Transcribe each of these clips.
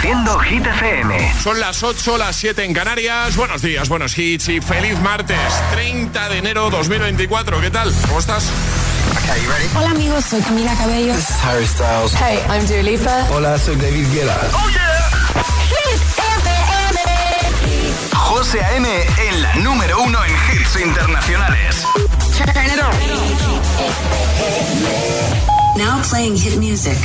Reproduciendo Hit FM. Son las 8, las 7 en Canarias. Buenos días, buenos hits y feliz martes, 30 de enero 2024. ¿Qué tal? ¿Cómo estás? Hola amigos, soy Camila Cabello. This is Harry Styles. Hey, I'm Dua Lipa. Hola, soy David Guetta. ¡Oh, yeah! Hit FM. José A.M. en la número uno en hits internacionales. Turn it on. Now playing hit music.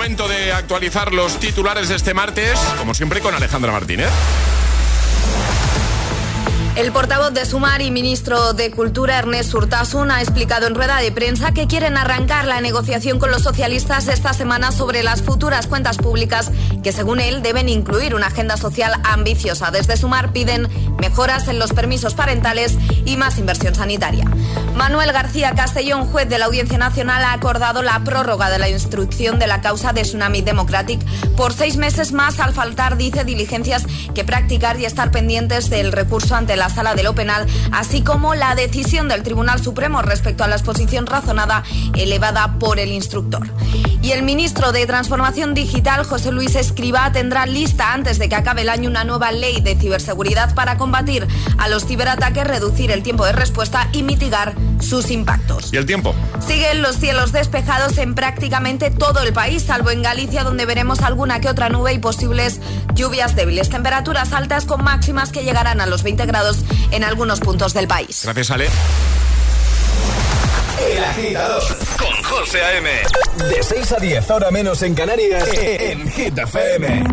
Momento de actualizar los titulares de este martes, como siempre con Alejandra Martínez. El portavoz de Sumar y ministro de Cultura, Ernest Urtasun, ha explicado en rueda de prensa que quieren arrancar la negociación con los socialistas esta semana sobre las futuras cuentas públicas que, según él, deben incluir una agenda social ambiciosa. Desde Sumar piden mejoras en los permisos parentales y más inversión sanitaria. Manuel García Castellón, juez de la Audiencia Nacional, ha acordado la prórroga de la instrucción de la causa de Tsunami Democratic por seis meses más al faltar, dice, diligencias que practicar y estar pendientes del recurso ante la Sala de lo Penal, así como la decisión del Tribunal Supremo respecto a la exposición razonada elevada por el instructor. Y el ministro de Transformación Digital, José Luis Escriba, tendrá lista antes de que acabe el año una nueva ley de ciberseguridad para combatir a los ciberataques, reducir el tiempo de respuesta y mitigar sus impactos. ¿Y el tiempo? Siguen los cielos despejados en prácticamente todo el país, salvo en Galicia, donde veremos alguna que otra nube y posibles lluvias débiles. Temperaturas altas con máximas que llegarán a los 20 grados en algunos puntos del país. Gracias, Ale. El agitador con José A.M. De 6 a 10, ahora menos en Canarias, en Hit FM.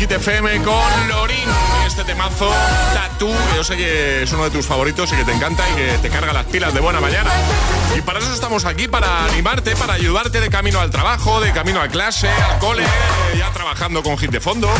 Hit FM con yo sé que es uno de tus favoritos y que te encanta y que te carga las pilas de buena mañana. Y para eso estamos aquí, para animarte, para ayudarte de camino al trabajo, de camino a clase, al cole, ya trabajando con hit de fondo.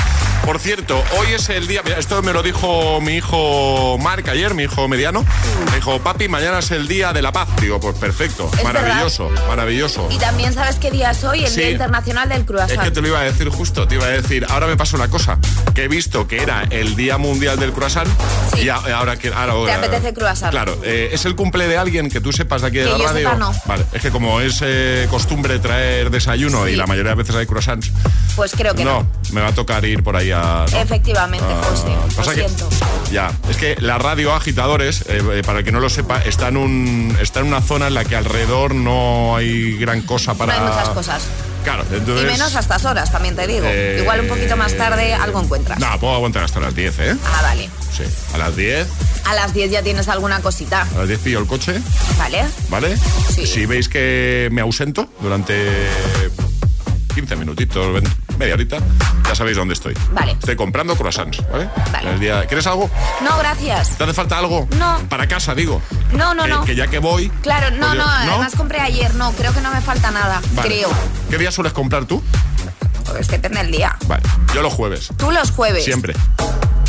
Por cierto, hoy es el día, esto me lo dijo mi hijo Mark ayer, mi hijo mediano. Me dijo, papi, mañana es el día de la paz. Digo, pues perfecto, Es maravilloso, maravilloso. Y también sabes qué día es hoy, el Sí. Día Internacional del Es Croissant. que te lo iba a decir justo, te iba a decir, ahora me pasa una cosa, que he visto que era el Día Mundial del Croissant Sí. y ahora que ahora, apetece croissant. Claro, eh, es el cumple de alguien que tú sepas de aquí de Que la yo radio. sepa, no. Vale, es que como es eh, costumbre traer desayuno Sí. y la mayoría de veces hay croissants, Pues creo que no. me va a tocar ir por ahí a ¿no? Efectivamente, Ah, José. Lo pasa que- siento. ya, es que la radio Agitadores, eh, para el que no lo sepa, está en, un, está en una zona en la que alrededor no hay gran cosa para... No hay muchas cosas. Claro, entonces... Y menos a estas horas, también te digo. Eh, Igual un poquito más tarde algo encuentras. No, puedo aguantar hasta las 10, ¿eh? Ah, vale. Sí, a las 10, A las 10 ya tienes alguna cosita, a las 10 pillo el coche, ¿vale? ¿vale? Sí. Si veis que me ausento durante 15 minutitos, 20, media horita, ya sabéis dónde estoy. Vale. Estoy comprando croissants, ¿vale? Vale. El día... ¿Quieres algo? No, gracias. ¿Te hace falta algo? No. Para casa, digo. No, no, no. Que ya que voy... Claro, no, pues yo- no, además compré ayer, no, creo que no me falta nada, Vale. creo. ¿Qué día sueles comprar tú? Pues que depende del día. Vale, yo los jueves. Tú los jueves. Siempre.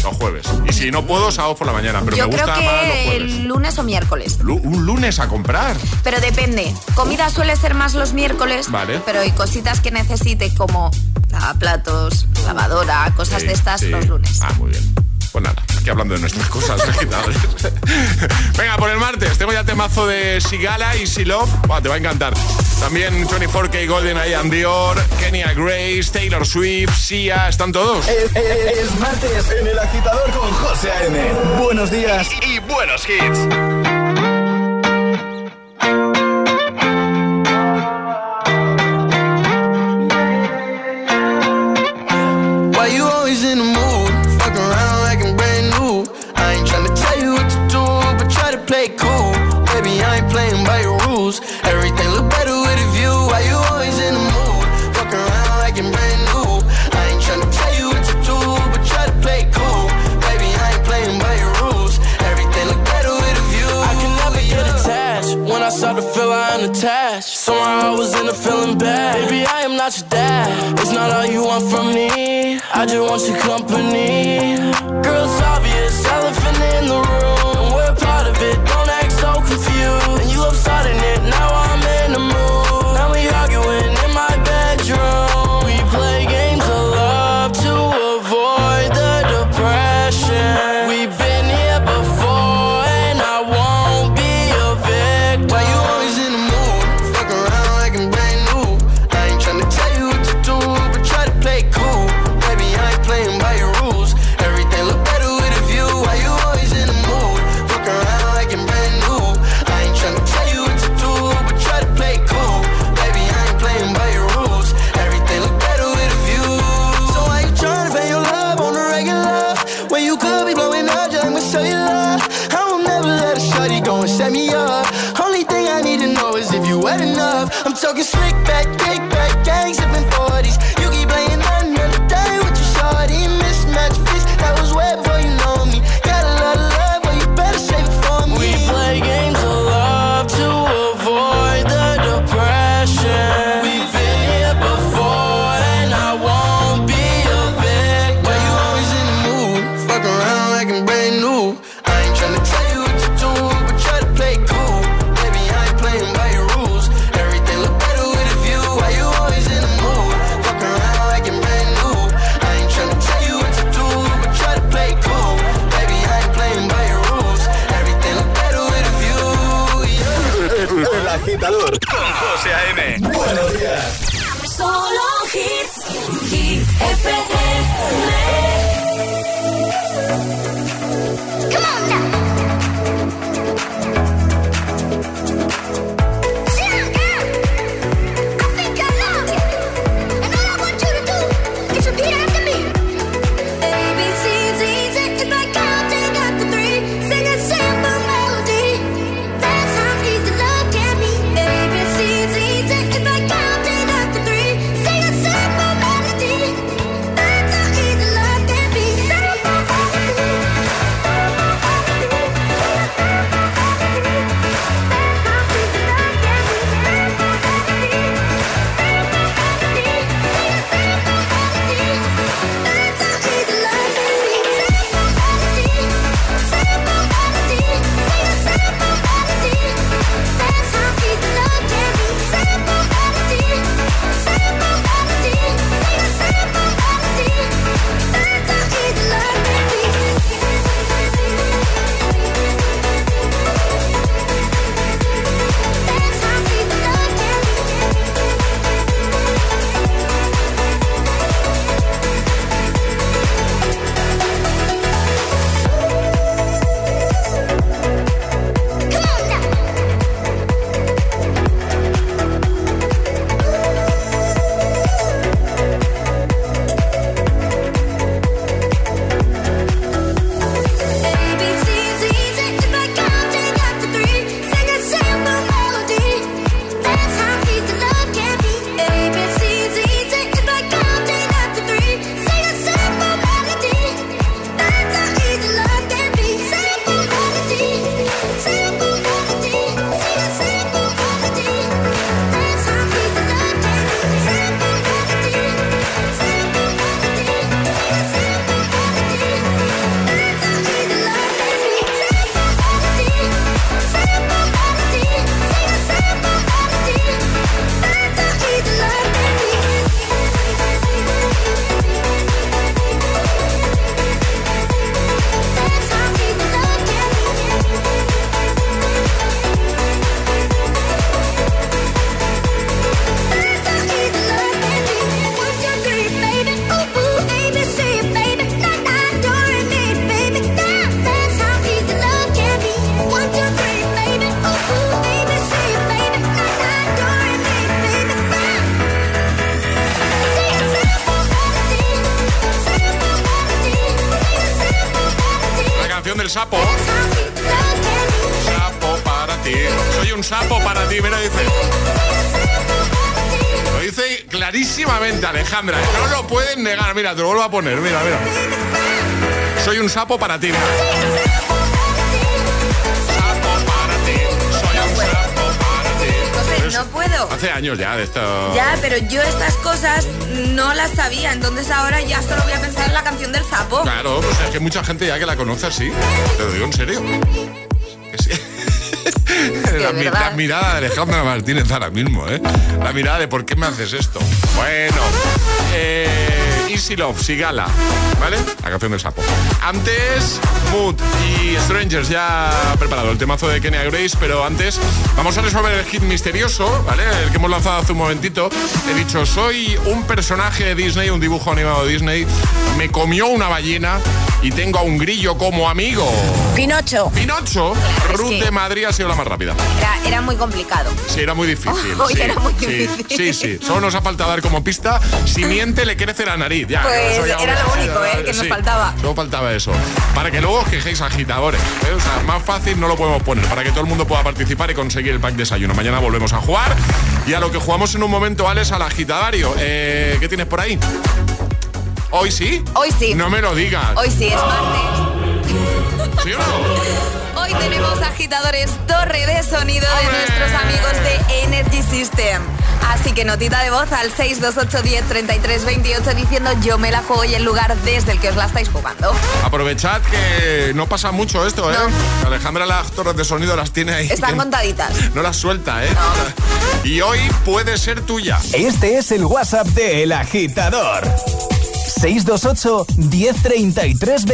Los jueves. Y si no puedo, sábado por la mañana. Pero Yo me creo gusta más los que jueves. el lunes o miércoles. Lu- Un lunes a comprar. Pero depende. Comida suele ser más los miércoles. Vale. Pero hay cositas que necesite como lavaplatos, lavadora, cosas Sí, de estas sí. los lunes. Ah, muy bien. Pues nada, aquí hablando de nuestras cosas agitadores. Venga, por el martes tengo ya temazo de Sigala y Silov. Buah, te va a encantar. También 24K Golden and Dior, Kenya Grace, Taylor Swift, Sia, ¿están todos? Es, es- es martes en el agitador con José A.M. Buenos días y buenos hits. Dad. It's not all you want from me. I just want your company. Girl, it's Mira, te lo vuelvo a poner. Mira, mira. Soy un sapo para ti. No puedo. Hace años ya de esto. Ya, pero yo estas cosas no las sabía, entonces ahora ya solo voy a pensar en la canción del sapo. Claro, pues es que mucha gente ya que la conoce así. Te lo digo en serio. Mi- la mirada de Alejandra Martínez ahora mismo, ¿eh? La mirada de ¿por qué me haces esto? Bueno, eh, Easy Love, Sigala, ¿vale? La canción del sapo. Antes, Mood y Strangers ya preparado el temazo de Kenya Grace, pero antes vamos a resolver el hit misterioso, ¿vale? El que hemos lanzado hace un momentito. He dicho, soy un personaje de Disney, un dibujo animado de Disney, me comió una ballena y tengo a un grillo como amigo. Pinocho. Pinocho, es Ruth que- de Madrid ha sido la más rápida. Era, era muy complicado. Sí, era muy difícil. Sí, era muy sí, difícil. Sí, sí, Solo nos ha faltado dar como pista. Si miente, le crece la nariz. Ya, Pues ya- era lo único, ¿eh? que nos faltaba. Solo faltaba eso. Para que luego quejéis agitadores. ¿eh? O sea, más fácil no lo podemos poner. Para que todo el mundo pueda participar y conseguir el pack desayuno. Mañana volvemos a jugar. Y a lo que jugamos en un momento, Alex, al agitadario. Eh, ¿Qué tienes por ahí? ¿Hoy sí? Hoy sí. No me lo digas. Hoy sí es martes. ¿Sí o no? Hoy tenemos agitadores torre de sonido de nuestros amigos de Energy System. Así que notita de voz al 628 10 33 28 diciendo yo me la juego y el lugar desde el que os la estáis jugando. Aprovechad que no pasa mucho esto, ¿eh? Alejandra las torres de sonido las tiene ahí. Están que contaditas. No las suelta, ¿eh? Y hoy puede ser tuya. Este es el WhatsApp de El Agitador. 628 1033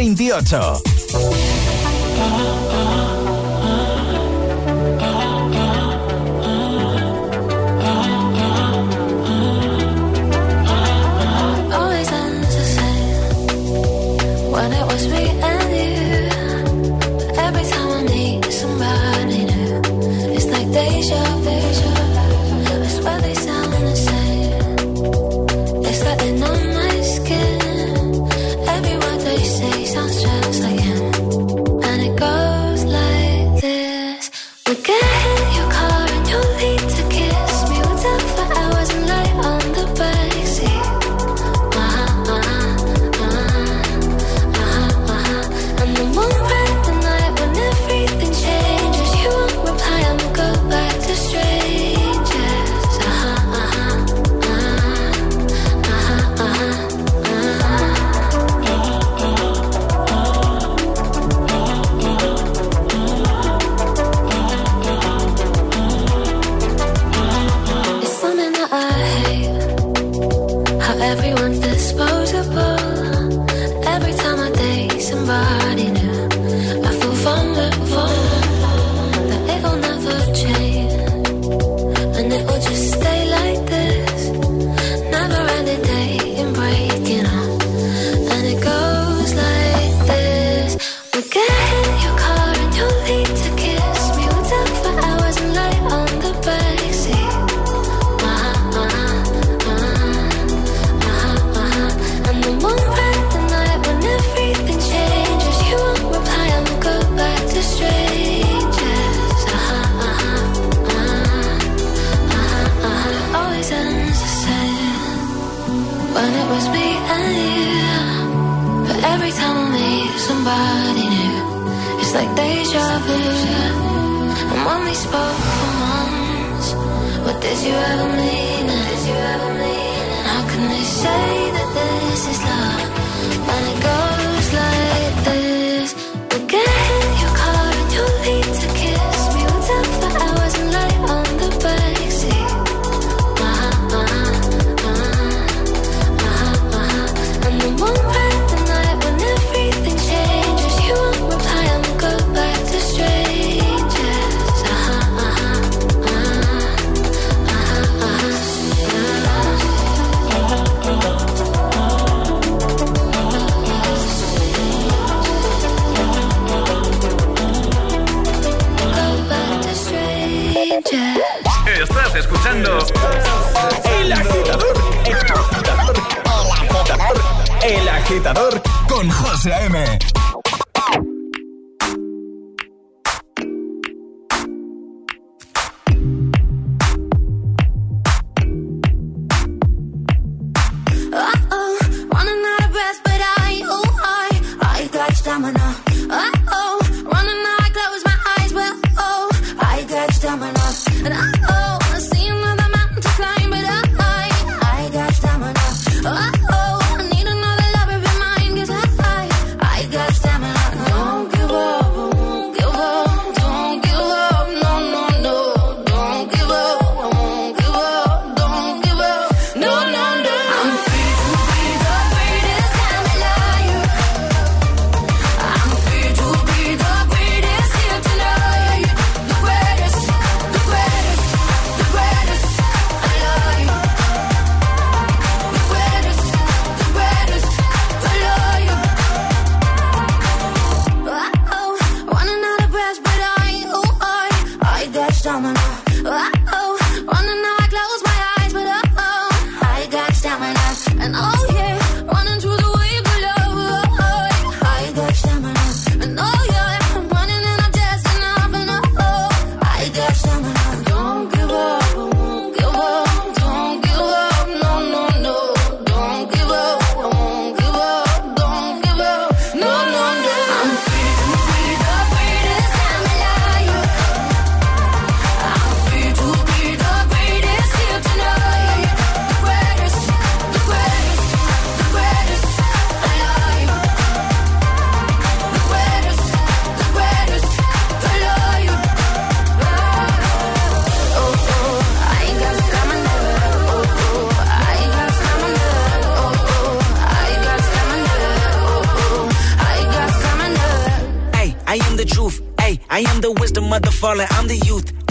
when it was me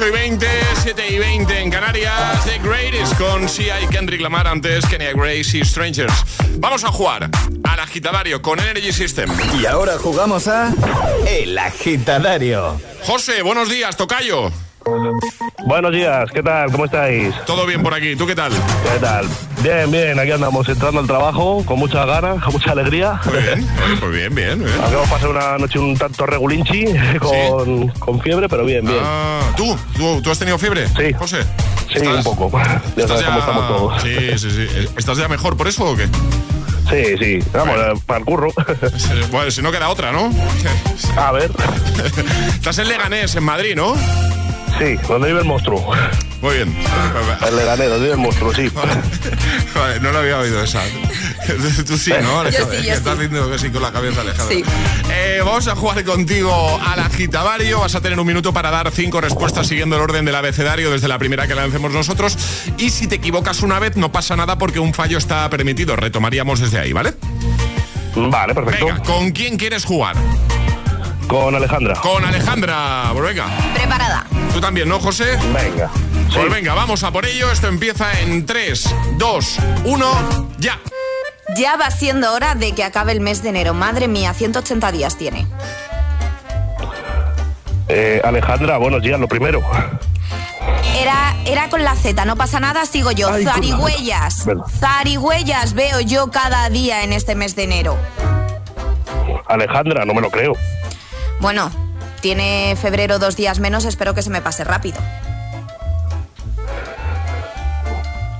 8 y 20, 7 y 20 en Canarias. The Greatest con Sia y Kendrick Lamar antes Kenya Grace y Strangers. Vamos a jugar al agitadario con Energy System. Y ahora jugamos a El Agitadario. José, buenos días, Tocayo. Buenos días, ¿qué tal? ¿Cómo estáis? Todo bien por aquí, ¿tú qué tal? ¿Qué tal? Bien, bien, aquí andamos entrando al trabajo con muchas ganas, con mucha alegría. Muy bien, pues bien, bien. bien. Aunque hemos pasado una noche un tanto regulinchi, con, con fiebre, pero bien, bien. Ah, ¿tú? ¿tú? ¿Tú has tenido fiebre? Sí. José. sí, ¿estás- un poco. Ya ¿Estás sabes cómo estamos todos. Sí, sí, sí. ¿Estás ya mejor por eso o qué? Sí, sí, vamos, Bueno. eh, para el curro. Bueno, si no queda otra, ¿no? A ver, Estás en Leganés, en Madrid, ¿no? Sí, donde vive el monstruo. Muy bien. El Leganés, donde vive el monstruo, sí. Vale, no lo había oído esa. Tú sí, ¿no? Yo sí, yo Estás sí. diciendo que sí con la cabeza alejada. Sí. Eh, vamos a jugar contigo al agitavario. Vas a tener un minuto para dar cinco respuestas siguiendo el orden del abecedario desde la primera que lancemos nosotros. Y si te equivocas una vez, no pasa nada porque un fallo está permitido. Retomaríamos desde ahí, ¿vale? Vale, perfecto. Venga, ¿con quién quieres jugar? Con Alejandra. Con Alejandra. Pues venga. Preparada. Tú también, ¿no, José? Venga. Sí. Pues venga, vamos a por ello. Esto empieza en 3, 2, 1, ya. Ya va siendo hora de que acabe el mes de enero. Madre mía, 180 días tiene. Eh, Alejandra, buenos días, lo primero. Era, era con la Z, no pasa nada, sigo yo. Ay. Zarigüeyas. Zarigüeyas veo yo cada día en este mes de enero. Alejandra, no me lo creo. Bueno, tiene febrero dos días menos, espero que se me pase rápido.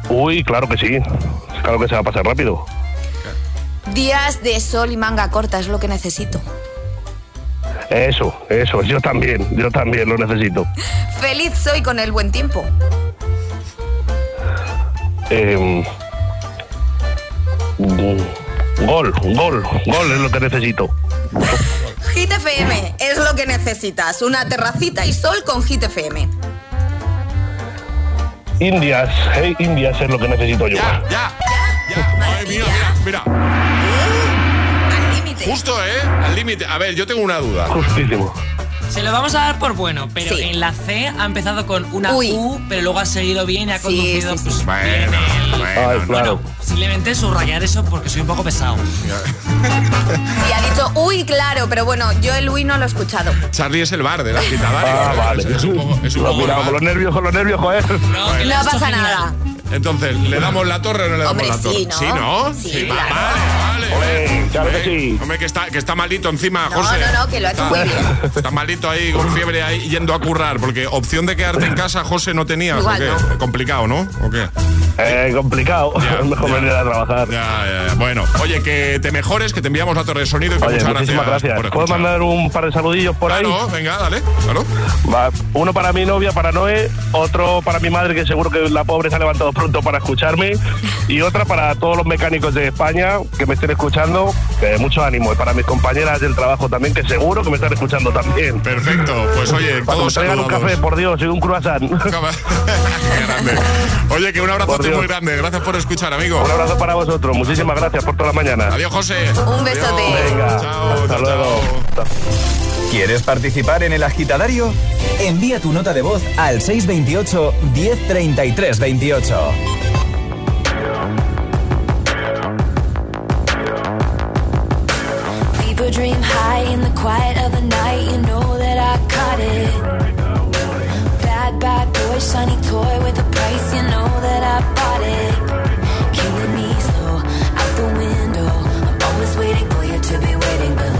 Uy, claro que sí. Claro que se va a pasar rápido. Días de sol y manga corta es lo que necesito. Eso, eso, yo también, yo también lo necesito. Feliz soy con el buen tiempo. Eh, gol, gol, gol es lo que necesito. Hit FM es lo que necesitas. Una terracita y sol con Hit FM. Indias, hey, Indias es lo que necesito yo. Ya, ya. Ya. Madre mía, mira, mira. Al límite. Justo, ¿eh? Al límite. A ver, yo tengo una duda. Justísimo. Se lo vamos a dar por bueno, pero Sí. en la C ha empezado con una Uy. U, pero luego ha seguido bien y ha conducido sí, sí. pues, Bueno, bien el- bueno, Ay, no. claro. Posiblemente subrayar eso porque soy un poco pesado. Sí, ha dicho uy, claro, pero bueno, yo el uy no lo he escuchado. Charlie es el bar de la agitadario. Ah, vale. Es, un poco, es un Lo poco con los nervios, con los nervios, joder. No, No pasa genial. nada. Entonces, ¿le damos la torre o no le damos Hombre, la torre? sí, ¿no? Sí, ¿no? Sí, claro. Vale, vale. Hombre, claro que sí. Hombre, que está, que está maldito encima, No, José. no, no, que lo ha hecho Está- muy bien. Está maldito ahí, con fiebre ahí, yendo a currar. Porque opción de quedarte en casa, José, no tenías. Igual ¿o qué? no. Complicado, ¿no? ¿O qué? Eh, complicado. Es mejor venir a trabajar. Ya, ya, ya. Bueno, oye, que te mejores, que te enviamos la torre de sonido y que Oye, muchas muchísimas gracias. gracias. por ¿Puedo mandar un par de saludillos por ahí? Claro, venga, dale, claro. Va, uno para mi novia, para Noé, otro para mi madre, que seguro que la pobre se ha levantado pronto para escucharme, y otra para todos los mecánicos de España que me estén escuchando, que mucho ánimo, y para mis compañeras del trabajo también, que seguro que me están escuchando también. Perfecto, pues oye, me todos traigan un café, por Dios, y un croissant. Grande. Oye, que un abrazo muy grande. Gracias por escuchar, amigo. Un abrazo para vosotros, muchísimas gracias por toda la mañana. Adiós, José. Un besote. Venga, Chao, hasta chao, luego. ¿Quieres participar en el agitadario? Envía tu nota de voz al 628 1033 28. People dream high in the quiet of the night. You know that I caught it. Bad, bad boy, shiny toy with a price. You know that I bought it. Killing me slow out the window. I'm always waiting for you to be waiting below.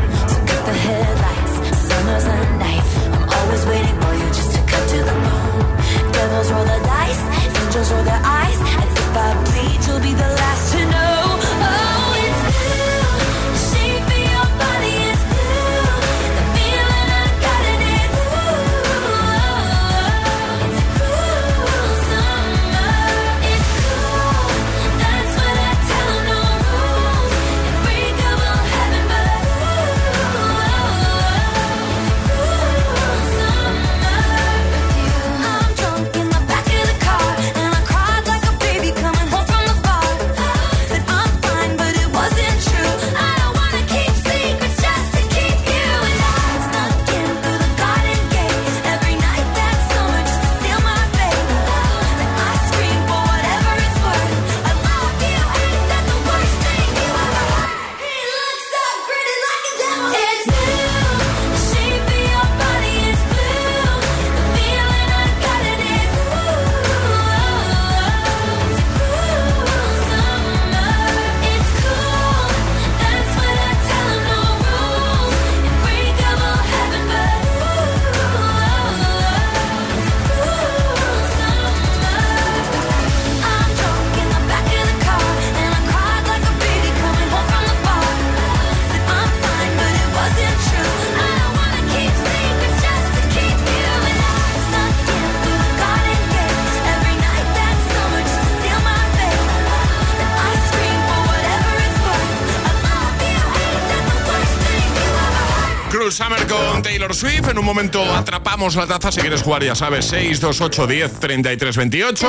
Momento atrapamos la taza. Si quieres jugar, ya sabes, 628 10 33 28.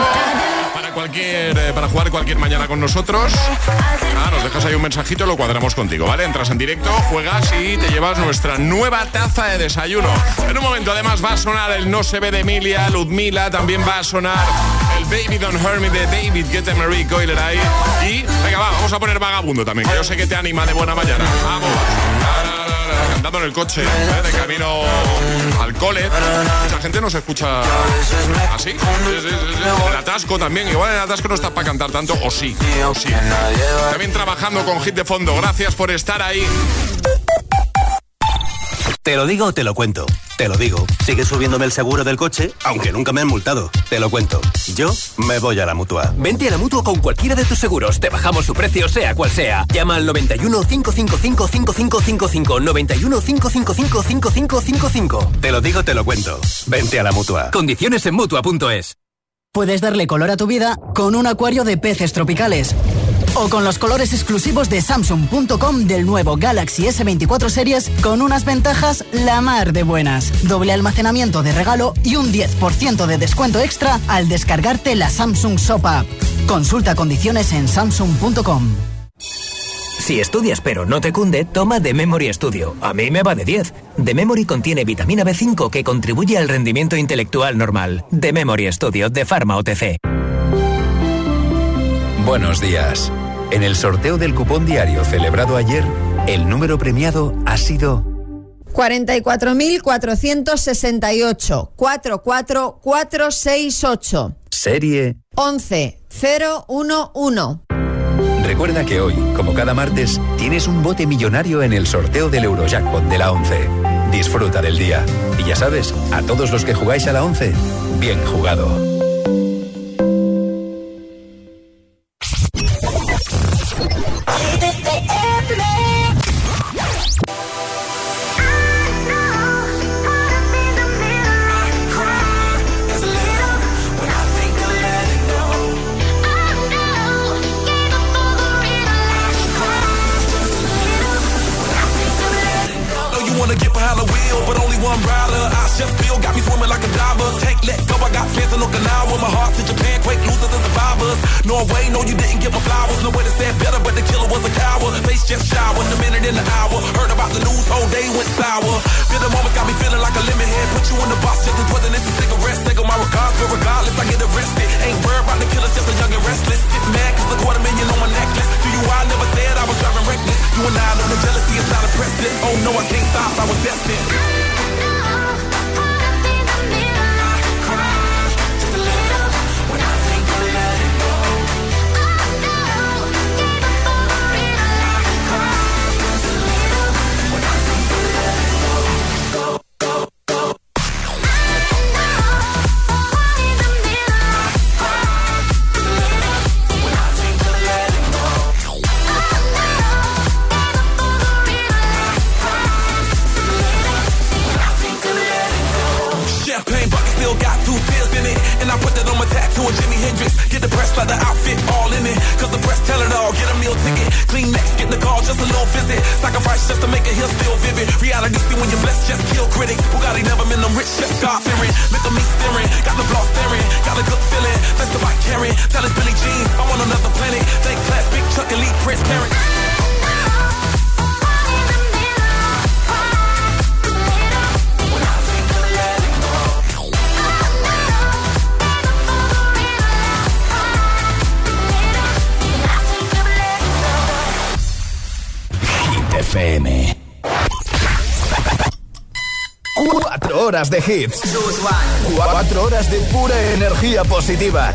Para cualquier, eh, para jugar cualquier mañana con nosotros. Ah, nos dejas ahí un mensajito lo cuadramos contigo, ¿vale? Entras en directo, juegas y te llevas nuestra nueva taza de desayuno. En un momento, además, va a sonar el No se ve de Emilia, Ludmila. También va a sonar el Baby Don't Hurt Me de David Guetta Marie Coiler. Y, venga, va, vamos a poner vagabundo también, que yo sé que te anima de buena mañana. Vamos. Cantando en el coche, ¿eh? de camino al cole. Mucha gente nos escucha así. El atasco también. Igual el atasco no estás para cantar tanto, o sí. O sí. También trabajando con hit de fondo. Gracias por estar ahí. Te lo digo o te lo cuento. Te lo digo. Sigue subiéndome el seguro del coche, aunque nunca me han multado. Te lo cuento. Yo me voy a la mutua. Vente a la mutua con cualquiera de tus seguros. Te bajamos su precio, sea cual sea. Llama al 91 555 5555. 91 555 5555. Te lo digo, te lo cuento. Vente a la mutua. Condiciones en mutua.es. Puedes darle color a tu vida con un acuario de peces tropicales o con los colores exclusivos de Samsung.com del nuevo Galaxy S24 Series con unas ventajas la mar de buenas. Doble almacenamiento de regalo y un 10% de descuento extra al descargarte la Samsung Sopa. Consulta condiciones en Samsung.com. Si estudias pero no te cunde, toma The Memory Studio. A mí me va de 10. The Memory contiene vitamina B5 que contribuye al rendimiento intelectual normal. The Memory Studio de Pharma OTC. Buenos días. En el sorteo del cupón diario celebrado ayer, el número premiado ha sido 44.468 44468. Serie 11011. Recuerda que hoy, como cada martes, tienes un bote millonario en el sorteo del Eurojackpot de la 11. Disfruta del día. Y ya sabes, a todos los que jugáis a la 11, bien jugado. luckily transparent. FM. Cuatro horas de hits. Cuatro horas de pura energía positiva.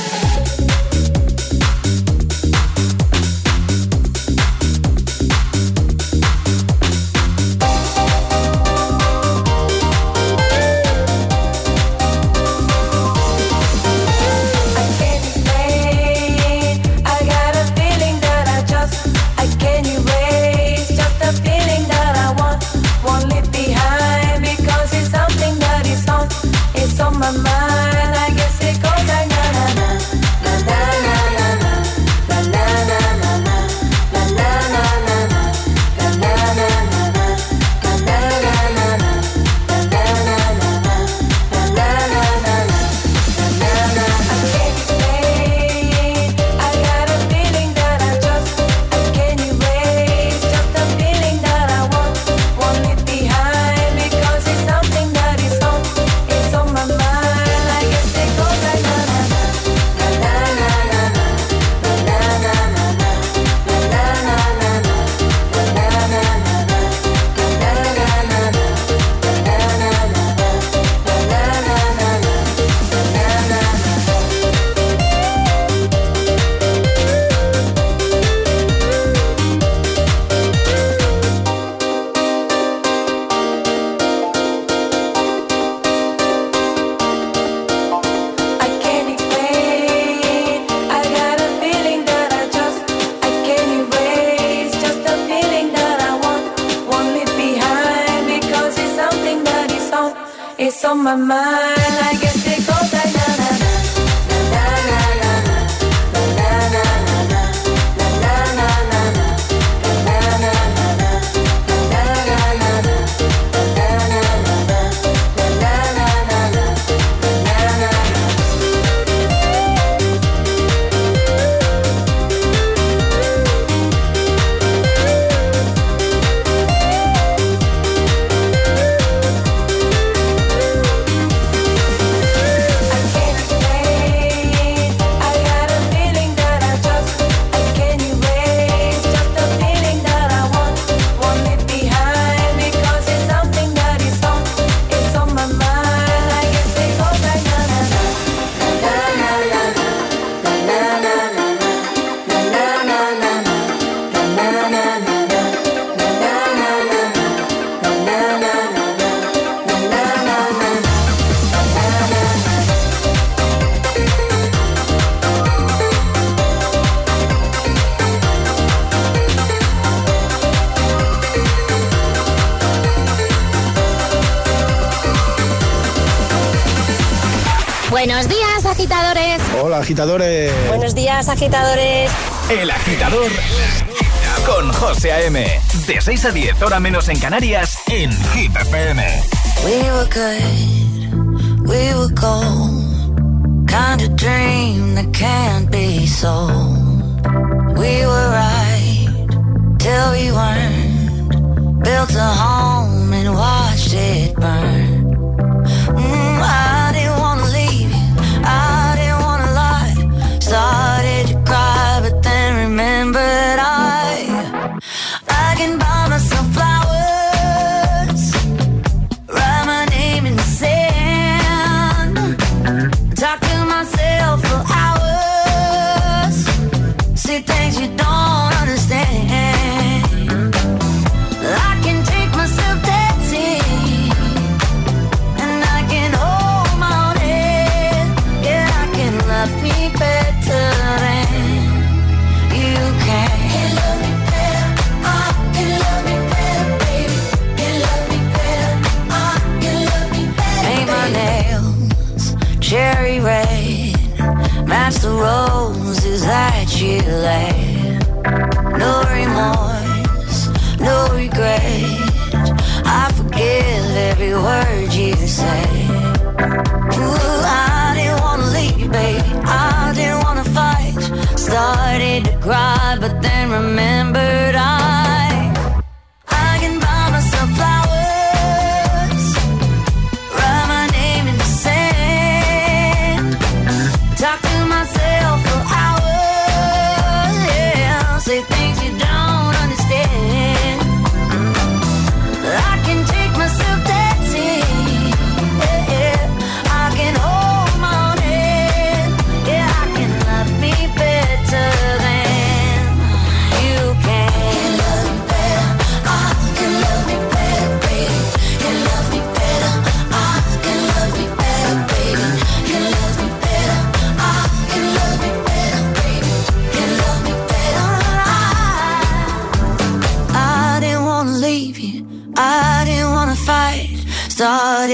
my mind. Agitadores. Buenos días, agitadores. El agitador con José A.M. De 6 a 10, hora menos en Canarias, en Hit FM. We were good, we were gold. Kind of dream that can't be sold. We were right till we weren't. Built a home and watched it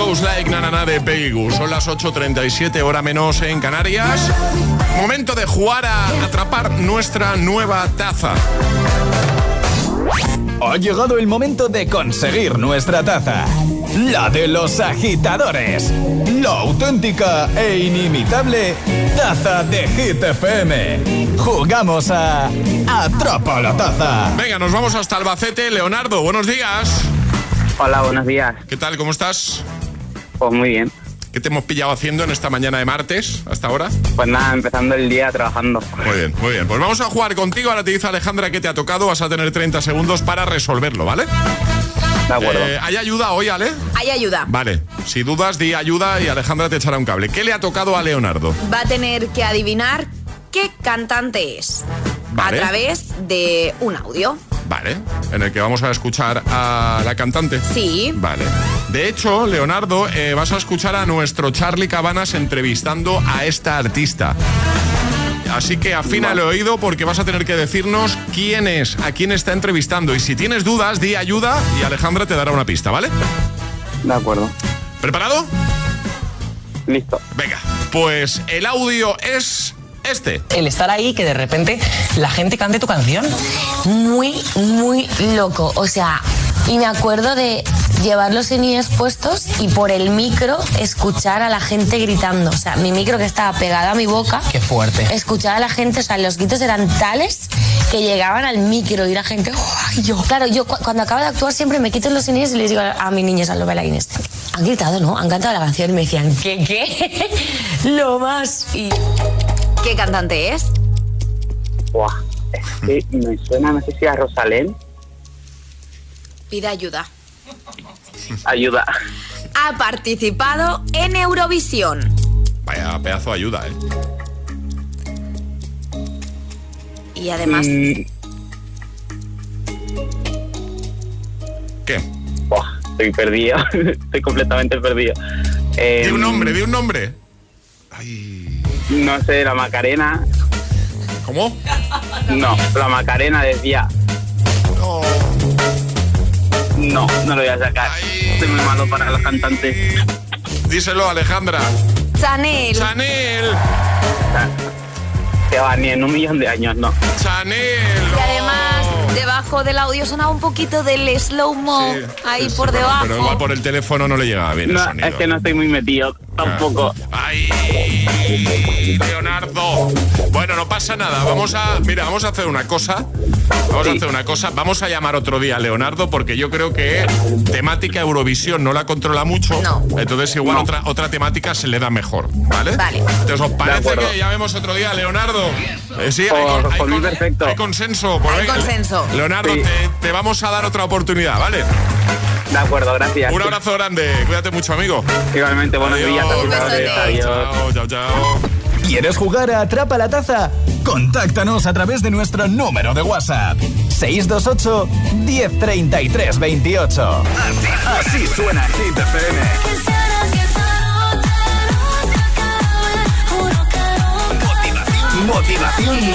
Goes Like Na Na Na de Peggy Goo. Son las 8.37, hora menos en Canarias. Momento de jugar a atrapar nuestra nueva taza. Ha llegado el momento de conseguir nuestra taza. La de los agitadores. La auténtica e inimitable taza de Hit FM. Jugamos a Atrapa la taza. Venga, nos vamos hasta Albacete. Leonardo, buenos días. Hola, buenos días. ¿Qué tal? ¿Cómo estás? Pues muy bien. ¿Qué te hemos pillado haciendo en esta mañana de martes hasta ahora? Pues nada, empezando el día trabajando. Muy bien, muy bien. Pues vamos a jugar contigo. Ahora te dice Alejandra que te ha tocado. Vas a tener 30 segundos para resolverlo, ¿vale? De acuerdo. Eh, ¿Hay ayuda hoy, Ale? Hay ayuda. Vale. Si dudas, di ayuda y Alejandra te echará un cable. ¿Qué le ha tocado a Leonardo? Va a tener que adivinar qué cantante es Vale. a través de un audio. Vale. En el que vamos a escuchar a la cantante. Sí. Vale. De hecho, Leonardo, eh, vas a escuchar a nuestro Charlie Cabanas entrevistando a esta artista. Así que afina el oído porque vas a tener que decirnos quién es, a quién está entrevistando. Y si tienes dudas, di ayuda y Alejandra te dará una pista, ¿vale? De acuerdo. ¿Preparado? Listo. Venga, pues el audio es este. El estar ahí, que de repente la gente cante tu canción. muy, muy loco. O sea, y me acuerdo de llevar los inhibidores puestos y por el micro escuchar a la gente gritando. O sea, mi micro que estaba pegado a mi boca. Qué fuerte. Escuchar a la gente, o sea, los gritos eran tales que llegaban al micro y la gente, ¡oh! yo. Claro, yo cu- cuando acabo de actuar siempre me quito los inhibidores y les digo a mis niñas, a los bailarines, han gritado, ¿no? Han cantado la canción y me decían, ¿qué, qué? Lo más. Y ¿Qué cantante es? Buah, es que me suena, no sé si a Rosalén. Pide ayuda. Ayuda. Ha participado en Eurovisión. Vaya pedazo de ayuda, ¿eh? Y además, Mm, ¿Qué? buah, estoy perdido. estoy completamente perdido. Eh, Di un nombre, di un nombre. No sé, la Macarena. ¿Cómo? No, la Macarena decía. No. No, no lo voy a sacar. Soy muy malo para los cantantes. Díselo, Alejandra. Chanel. Chanel. Que va, ni en un millón de años, no. Chanel. y además, debajo del audio sonaba un poquito del slow-mo ahí por debajo. Pero igual por el teléfono no le llegaba bien el No, sonido. es que no estoy muy metido tampoco. ¡Ay! Leonardo. Bueno, no pasa nada. Vamos a. Mira, vamos a hacer una cosa. Vamos a hacer una cosa. Vamos a llamar otro día a Leonardo porque yo creo que temática Eurovisión no la controla mucho. Entonces, igual otra, otra temática se le da mejor. ¿Vale? Vale. Entonces, ¿os parece que llamemos otro día a Leonardo? Eh, sí, hay, Por- con- hay por mí con- perfecto. hay consenso. Hay consenso. Leonardo, Sí. te, te vamos a dar otra oportunidad, ¿vale? De acuerdo, gracias. Un abrazo grande. Cuídate mucho, amigo. Igualmente, buenos días. Adiós. Chao, chao, chao. ¿Quieres jugar a Atrapa la Taza? Contáctanos a través de nuestro número de WhatsApp. 628 1033 28. Así, así suena Hit FM. Motivación, motivación en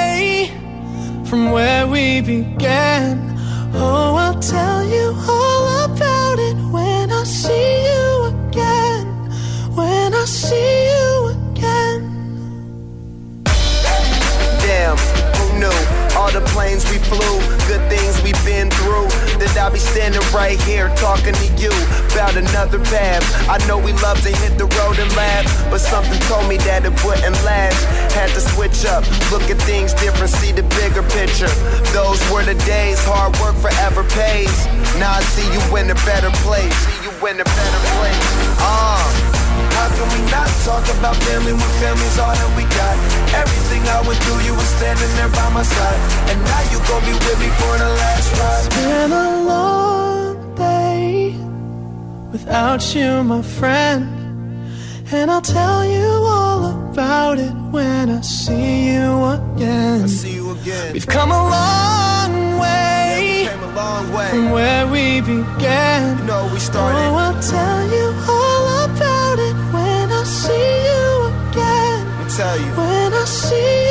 from where we began. Oh, I'll tell you all about it when I see you again. When I see you again. Damn, who knew? All the planes we flew, good things we've been through. That I'll be standing right here talking to you about another path. I know we love to hit the road and laugh, but something told me that it wouldn't last. Had to switch up, look at things different, see the bigger picture. Those were the days, hard work forever pays. Now I see you in a better place. See you in a better place. Uh. How can we not talk about family when family's all that we got? Everything I went through, you were standing there by my side. And now you gon' be with me for the last ride. It's been a long day without you, my friend. And I'll tell you all about it when I see you again. See you again. We've come a long way Came a long way. from where we began. You know we started. Oh, I'll tell you all about it when I see you again. Me tell you. When I see you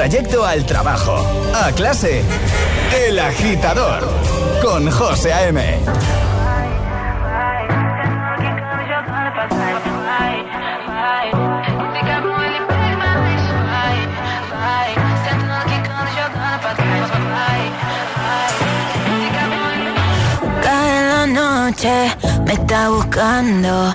trayecto al trabajo, a clase. El agitador con José A.M. Cada noche me está buscando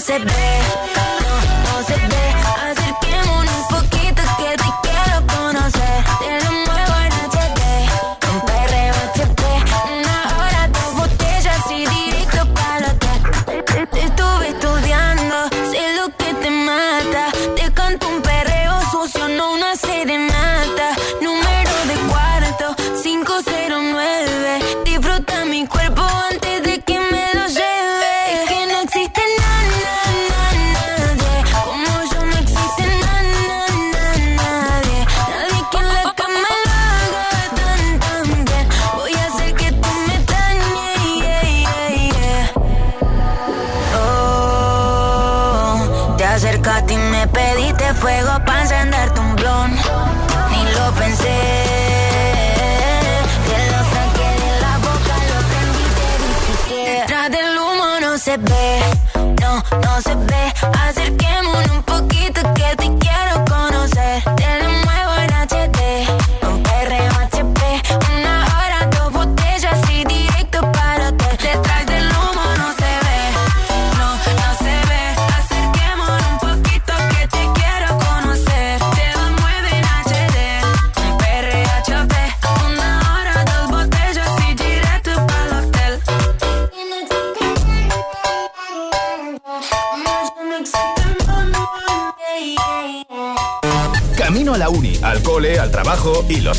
se ve.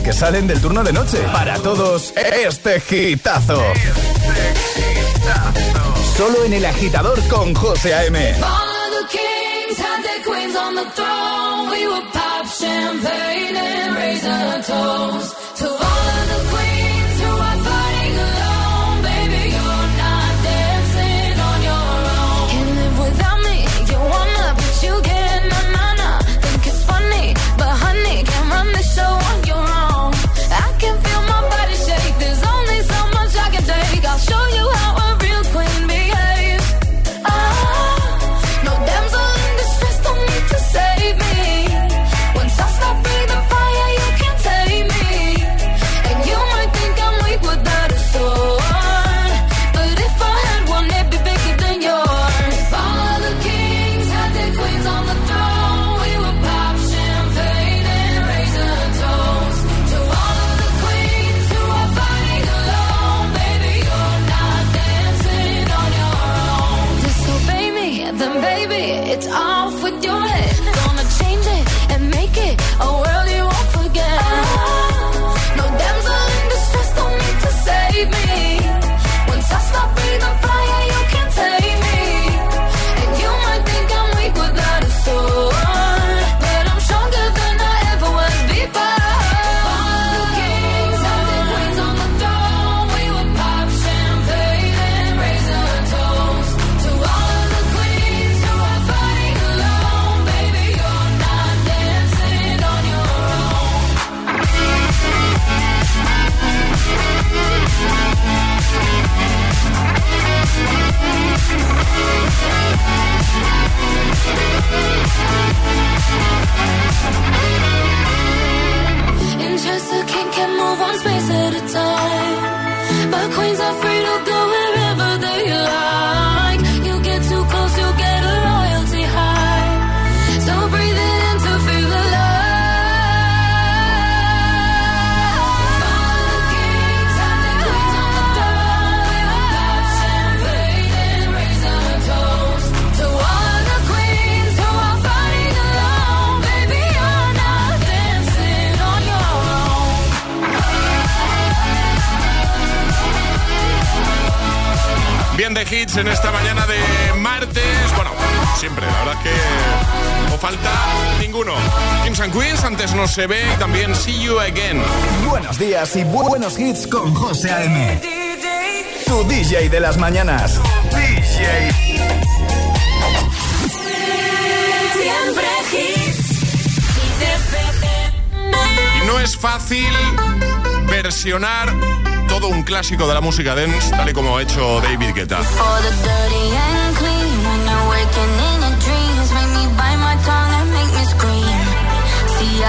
que salen del turno de noche. Para todos, este gitazo. Este gitazo. Solo en el agitador con José A.M. queens on the throne. We would pop champagne and raise our toast. No se ve, y también See You Again. Buenos días y bu- buenos hits con José A.M. Tu DJ de las mañanas. DJ. Siempre hits. Y no es fácil versionar todo un clásico de la música dance, tal y como ha hecho David Guetta.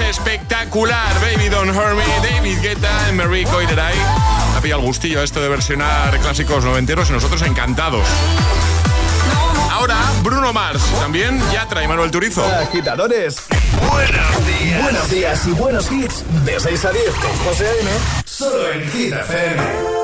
es espectacular. Baby Don't Hurt Me, David Guetta, Emery Coileray. Ha pillado el gustillo esto de versionar clásicos noventeros y nosotros encantados. Ahora, Bruno Mars. También ya trae Manuel Turizo. Agitadores. Buenos días. Buenos días y buenos hits. De 6 a 10 con José A.M. Solo en Hit FM.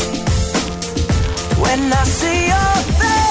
when I see your face,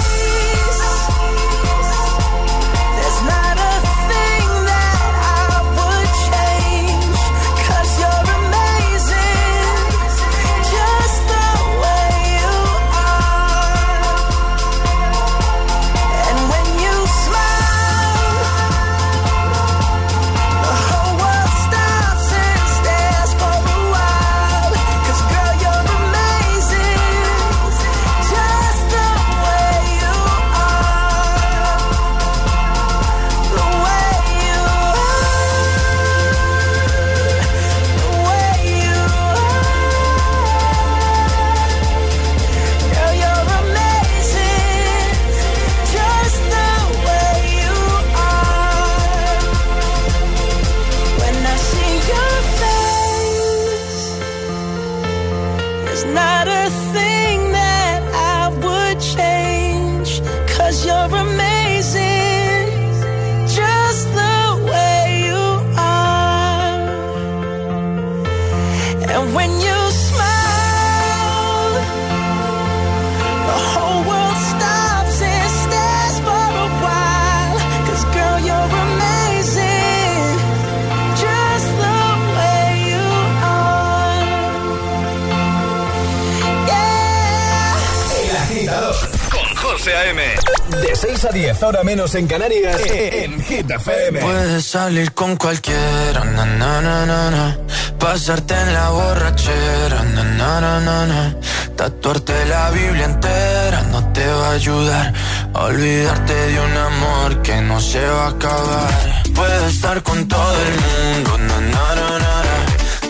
6 a 10, ahora menos en Canarias, en Hit FM. Puedes salir con cualquiera, na, na, na, pasarte en la borrachera, na, tatuarte la Biblia entera no te va a ayudar a olvidarte de un amor que no se va a acabar. Puedes estar con todo el mundo,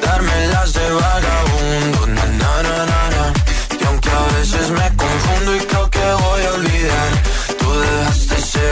darme las de vagabundo, na, na, na, na, na. y aunque a veces me